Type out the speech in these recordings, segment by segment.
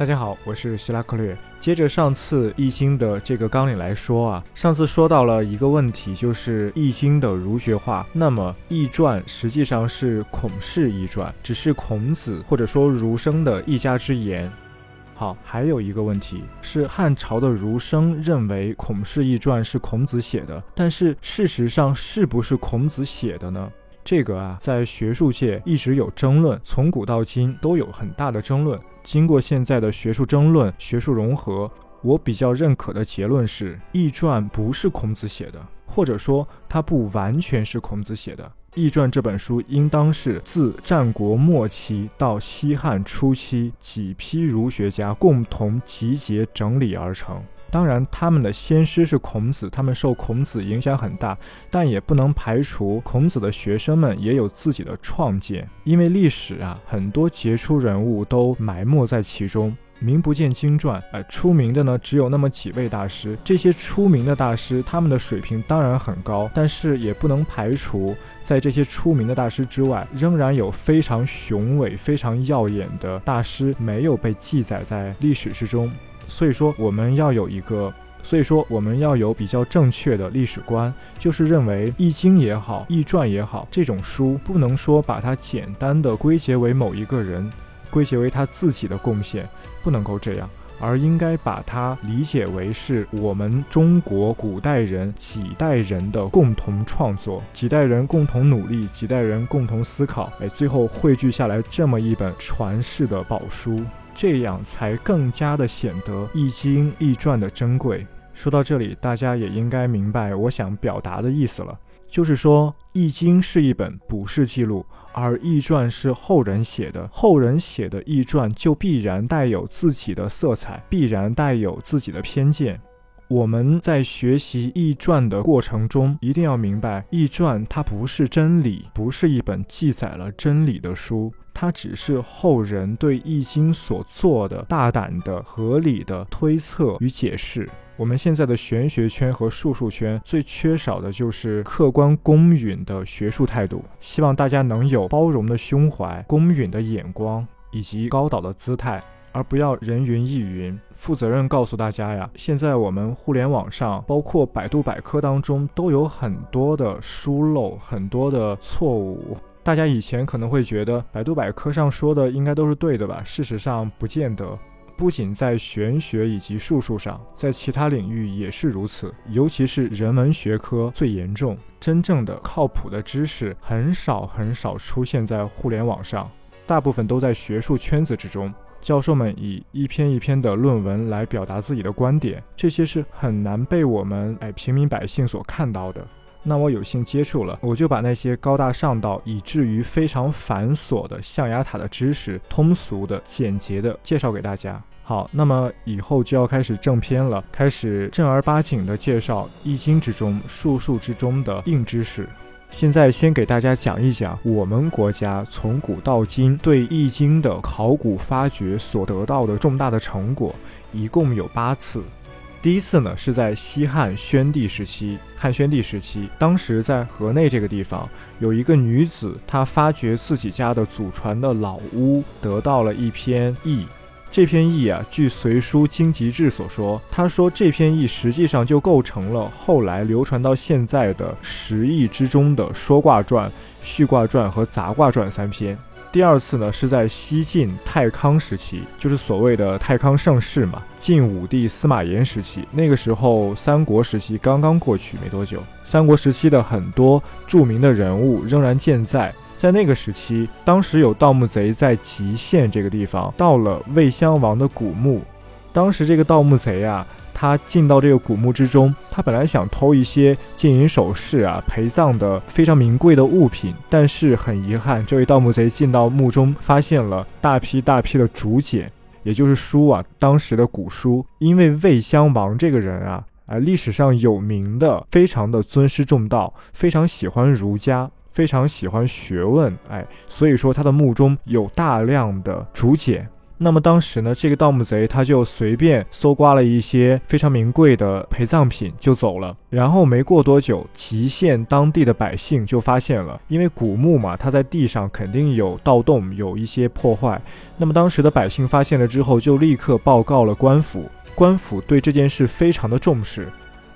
大家好，我是希拉克略。接着上次《易经》的这个纲领来说啊，上次说到了一个问题，就是《易经》的儒学化。那么，《易传》实际上是孔氏《易传》，只是孔子或者说儒生的一家之言。好，还有一个问题是，汉朝的儒生认为《孔氏易传》是孔子写的，但是事实上是不是孔子写的呢？这个啊，在学术界一直有争论，从古到今都有很大的争论。经过现在的学术争论、学术融合，我比较认可的结论是，《易传》不是孔子写的，或者说它不完全是孔子写的。《易传》这本书应当是自战国末期到西汉初期几批儒学家共同集结整理而成。当然，他们的先师是孔子，他们受孔子影响很大，但也不能排除孔子的学生们也有自己的创建。因为历史啊，很多杰出人物都埋没在其中，名不见经传。呃，出名的呢，只有那么几位大师。这些出名的大师，他们的水平当然很高，但是也不能排除，在这些出名的大师之外，仍然有非常雄伟、非常耀眼的大师没有被记载在历史之中。所以说，我们要有一个，所以说我们要有比较正确的历史观，就是认为《易经》也好，《易传》也好，这种书不能说把它简单的归结为某一个人，归结为他自己的贡献，不能够这样，而应该把它理解为是我们中国古代人几代人的共同创作，几代人共同努力，几代人共同思考，哎，最后汇聚下来这么一本传世的宝书。这样才更加的显得《易经》《易传》的珍贵。说到这里，大家也应该明白我想表达的意思了，就是说，《易经》是一本卜筮记录，而《易传》是后人写的。后人写的《易传》就必然带有自己的色彩，必然带有自己的偏见。我们在学习《易传》的过程中，一定要明白，《易传》它不是真理，不是一本记载了真理的书。它只是后人对《易经》所做的大胆的、合理的推测与解释。我们现在的玄学圈和术数圈最缺少的就是客观公允的学术态度。希望大家能有包容的胸怀、公允的眼光以及高导的姿态，而不要人云亦云。负责任告诉大家呀，现在我们互联网上，包括百度百科当中，都有很多的疏漏，很多的错误。大家以前可能会觉得百度百科上说的应该都是对的吧？事实上不见得，不仅在玄学以及术数上，在其他领域也是如此。尤其是人文学科最严重，真正的靠谱的知识很少很少出现在互联网上，大部分都在学术圈子之中。教授们以一篇一篇的论文来表达自己的观点，这些是很难被我们哎平民百姓所看到的。那我有幸接触了，我就把那些高大上到以至于非常繁琐的象牙塔的知识，通俗的、简洁的介绍给大家。好，那么以后就要开始正片了，开始正儿八经的介绍《易经》之中、术数之中的硬知识。现在先给大家讲一讲我们国家从古到今对《易经》的考古发掘所得到的重大的成果，一共有八次。第一次呢，是在西汉宣帝时期。汉宣帝时期，当时在河内这个地方，有一个女子，她发掘自己家的祖传的老屋，得到了一篇易。这篇易啊，据《隋书经籍志》所说，他说这篇易实际上就构成了后来流传到现在的十易之中的说卦传、序卦传和杂卦传三篇。第二次呢，是在西晋太康时期，就是所谓的太康盛世嘛。晋武帝司马炎时期，那个时候三国时期刚刚过去没多久，三国时期的很多著名的人物仍然健在。在那个时期，当时有盗墓贼在吉县这个地方盗了魏襄王的古墓，当时这个盗墓贼啊。他进到这个古墓之中，他本来想偷一些金银首饰啊、陪葬的非常名贵的物品，但是很遗憾，这位盗墓贼进到墓中，发现了大批大批的竹简，也就是书啊，当时的古书。因为魏襄王这个人啊，啊，历史上有名的，非常的尊师重道，非常喜欢儒家，非常喜欢学问，哎，所以说他的墓中有大量的竹简。那么当时呢，这个盗墓贼他就随便搜刮了一些非常名贵的陪葬品就走了。然后没过多久，吉县当地的百姓就发现了，因为古墓嘛，它在地上肯定有盗洞，有一些破坏。那么当时的百姓发现了之后，就立刻报告了官府。官府对这件事非常的重视。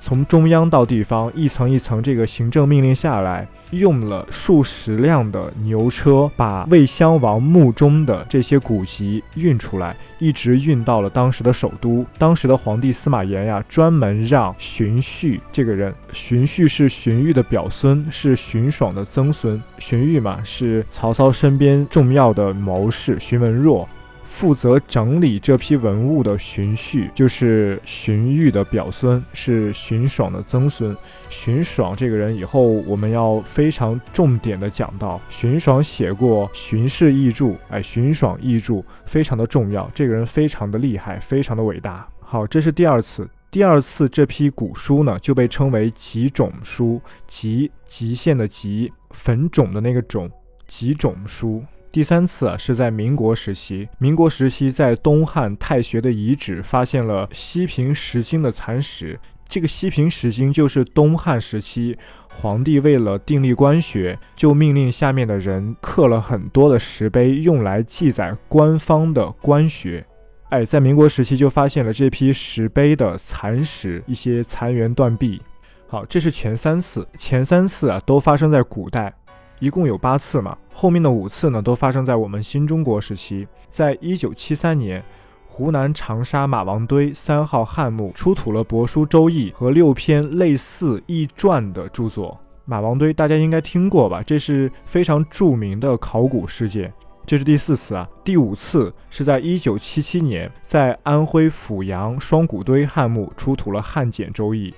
从中央到地方，一层一层这个行政命令下来，用了数十辆的牛车，把魏襄王墓中的这些古籍运出来，一直运到了当时的首都。当时的皇帝司马炎呀，专门让荀彧这个人，荀彧是荀彧的表孙，是荀爽的曾孙。荀彧嘛，是曹操身边重要的谋士荀文若。负责整理这批文物的荀彧，就是荀彧的表孙，是荀爽的曾孙。荀爽这个人，以后我们要非常重点的讲到。荀爽写过《荀氏译著》，哎，《荀爽译著》非常的重要，这个人非常的厉害，非常的伟大。好，这是第二次，第二次这批古书呢就被称为集种书，集极限的集，坟种的那个种，集种书。第三次啊，是在民国时期。民国时期，在东汉太学的遗址发现了西平石经的残石。这个西平石经就是东汉时期皇帝为了订立官学，就命令下面的人刻了很多的石碑，用来记载官方的官学。哎，在民国时期就发现了这批石碑的残石，一些残垣断壁。好，这是前三次，前三次啊，都发生在古代。一共有八次嘛，后面的五次呢都发生在我们新中国时期。在一九七三年，湖南长沙马王堆三号汉墓出土了《帛书周易》和六篇类似易传的著作。马王堆大家应该听过吧？这是非常著名的考古事件。这是第四次啊，第五次是在一九七七年，在安徽阜阳双谷堆汉墓出土了汉简周易。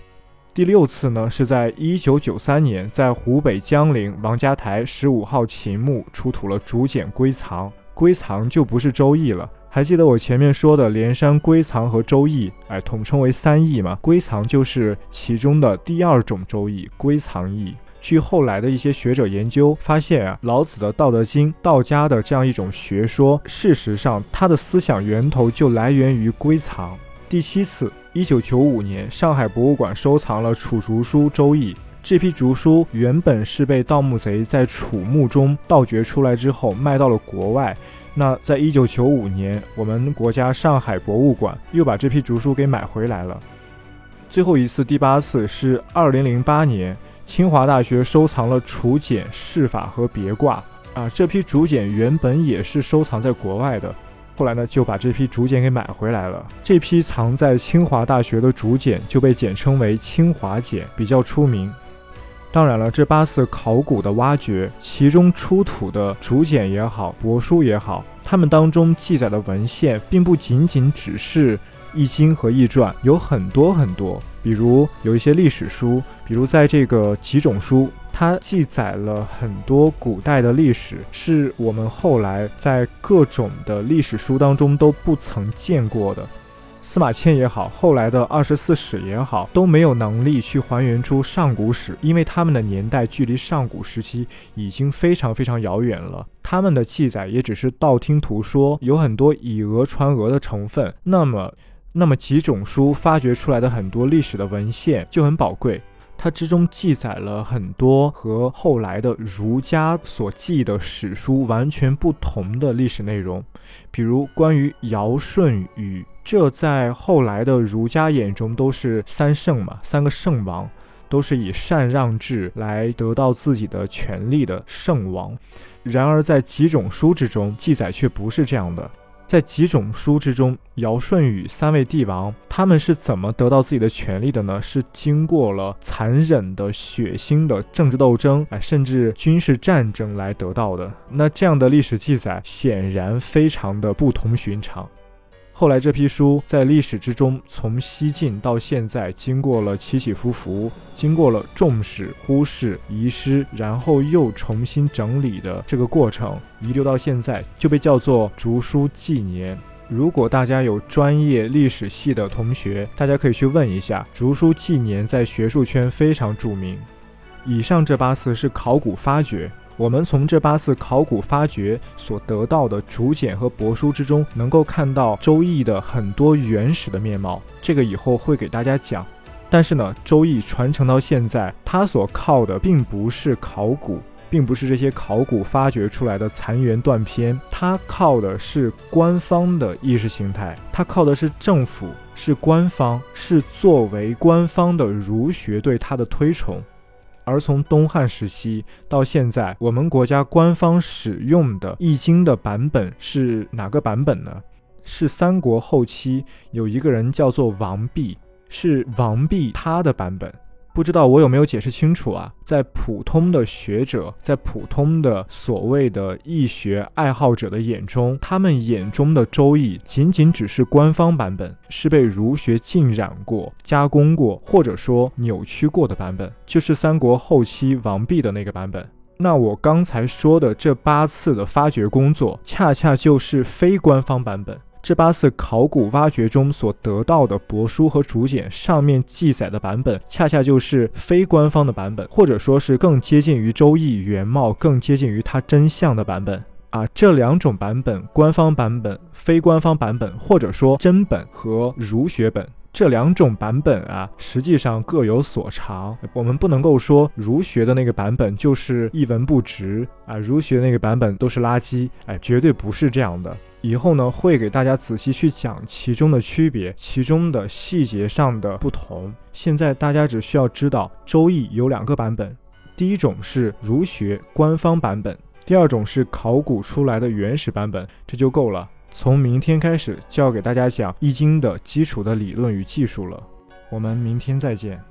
第六次呢，是在一九九三年，在湖北江陵王家台十五号秦墓出土了竹简归藏，归藏就不是周易了。还记得我前面说的连山归藏和周易，哎，统称为三易吗？归藏就是其中的第二种周易，归藏易。据后来的一些学者研究发现啊，老子的《道德经》，道家的这样一种学说，事实上它的思想源头就来源于归藏。第七次。一九九五年，上海博物馆收藏了楚竹书《周易》。这批竹书原本是被盗墓贼在楚墓中盗掘出来之后卖到了国外。那在一九九五年，我们国家上海博物馆又把这批竹书给买回来了。最后一次，第八次是二零零八年，清华大学收藏了楚简释法和别卦。啊，这批竹简原本也是收藏在国外的。后来呢，就把这批竹简给买回来了。这批藏在清华大学的竹简就被简称为清华简，比较出名。当然了，这八次考古的挖掘，其中出土的竹简也好，帛书也好，它们当中记载的文献，并不仅仅只是《易经》和《易传》，有很多很多。比如有一些历史书，比如在这个几种书。它记载了很多古代的历史，是我们后来在各种的历史书当中都不曾见过的。司马迁也好，后来的二十四史也好，都没有能力去还原出上古史，因为他们的年代距离上古时期已经非常非常遥远了。他们的记载也只是道听途说，有很多以讹传讹的成分。那么，那么几种书发掘出来的很多历史的文献就很宝贵。它之中记载了很多和后来的儒家所记的史书完全不同的历史内容，比如关于尧舜禹，这在后来的儒家眼中都是三圣嘛，三个圣王，都是以禅让制来得到自己的权利的圣王。然而在几种书之中记载却不是这样的。在几种书之中，尧舜禹三位帝王，他们是怎么得到自己的权利的呢？是经过了残忍的、血腥的政治斗争，哎，甚至军事战争来得到的。那这样的历史记载，显然非常的不同寻常。后来这批书在历史之中，从西晋到现在，经过了起起伏伏，经过了重视、忽视、遗失，然后又重新整理的这个过程，遗留到现在，就被叫做《竹书纪年》。如果大家有专业历史系的同学，大家可以去问一下，《竹书纪年》在学术圈非常著名。以上这八次是考古发掘。我们从这八次考古发掘所得到的竹简和帛书之中，能够看到《周易》的很多原始的面貌。这个以后会给大家讲。但是呢，《周易》传承到现在，它所靠的并不是考古，并不是这些考古发掘出来的残垣断片，它靠的是官方的意识形态，它靠的是政府，是官方，是作为官方的儒学对它的推崇。而从东汉时期到现在，我们国家官方使用的《易经》的版本是哪个版本呢？是三国后期有一个人叫做王弼，是王弼他的版本。不知道我有没有解释清楚啊？在普通的学者，在普通的所谓的易学爱好者的眼中，他们眼中的《周易》仅仅只是官方版本，是被儒学浸染过、加工过，或者说扭曲过的版本，就是三国后期王弼的那个版本。那我刚才说的这八次的发掘工作，恰恰就是非官方版本。这八次考古挖掘中所得到的帛书和竹简上面记载的版本，恰恰就是非官方的版本，或者说是更接近于《周易》原貌、更接近于它真相的版本啊。这两种版本，官方版本、非官方版本，或者说真本和儒学本。这两种版本啊，实际上各有所长。我们不能够说儒学的那个版本就是一文不值啊，儒学那个版本都是垃圾，哎，绝对不是这样的。以后呢，会给大家仔细去讲其中的区别，其中的细节上的不同。现在大家只需要知道，《周易》有两个版本，第一种是儒学官方版本，第二种是考古出来的原始版本，这就够了。从明天开始就要给大家讲《易经》的基础的理论与技术了，我们明天再见。